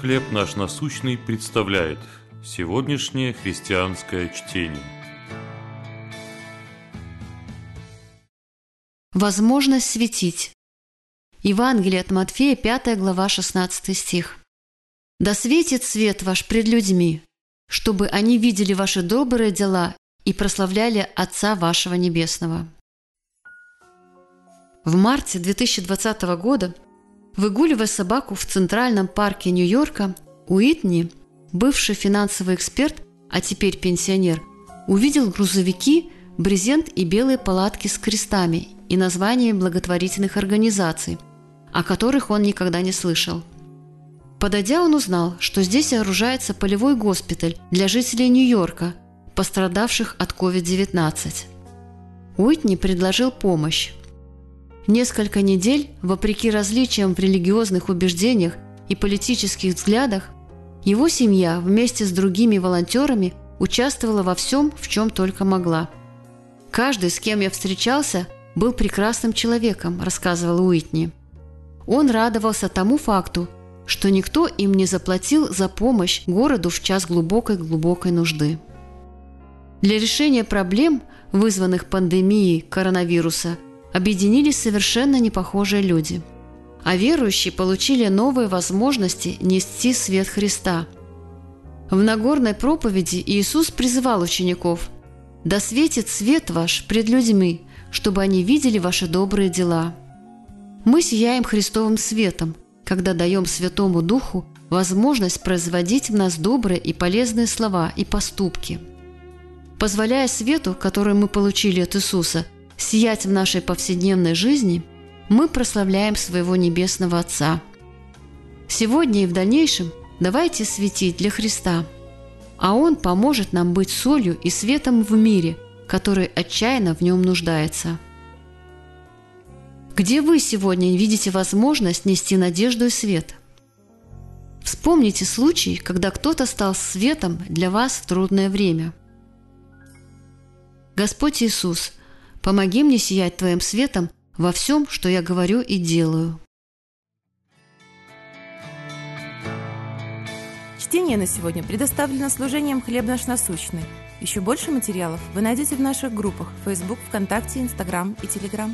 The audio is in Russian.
«Хлеб наш насущный» представляет сегодняшнее христианское чтение. Возможность светить. Евангелие от Матфея, 5 глава, 16 стих. «Да светит свет ваш пред людьми, чтобы они видели ваши добрые дела и прославляли Отца вашего Небесного». В марте 2020 года, выгуливая собаку в Центральном парке Нью-Йорка, Уитни, бывший финансовый эксперт, а теперь пенсионер, увидел грузовики, брезент и белые палатки с крестами и названием благотворительных организаций, о которых он никогда не слышал. Подойдя, он узнал, что здесь сооружается полевой госпиталь для жителей Нью-Йорка, пострадавших от COVID-19. Уитни предложил помощь. Несколько недель, вопреки различиям в религиозных убеждениях и политических взглядах, его семья вместе с другими волонтерами участвовала во всем, в чем только могла. «Каждый, с кем я встречался, был прекрасным человеком», – рассказывал Уитни. Он радовался тому факту, что никто им не заплатил за помощь городу в час глубокой-глубокой нужды. Для решения проблем, вызванных пандемией коронавируса, объединились совершенно непохожие люди. А верующие получили новые возможности нести свет Христа. В Нагорной проповеди Иисус призывал учеников «Да светит свет ваш пред людьми, чтобы они видели ваши добрые дела». Мы сияем Христовым светом, когда даем Святому Духу возможность производить в нас добрые и полезные слова и поступки. Позволяя свету, который мы получили от Иисуса, сиять в нашей повседневной жизни, мы прославляем своего Небесного Отца. Сегодня и в дальнейшем давайте светить для Христа, а Он поможет нам быть солью и светом в мире, который отчаянно в нем нуждается. Где вы сегодня видите возможность нести надежду и свет? Вспомните случай, когда кто-то стал светом для вас в трудное время. Господь Иисус – Помоги мне сиять Твоим светом во всем, что я говорю и делаю. Чтение на сегодня предоставлено служением «Хлеб наш насущный». Еще больше материалов вы найдете в наших группах Facebook, ВКонтакте, Instagram и Telegram.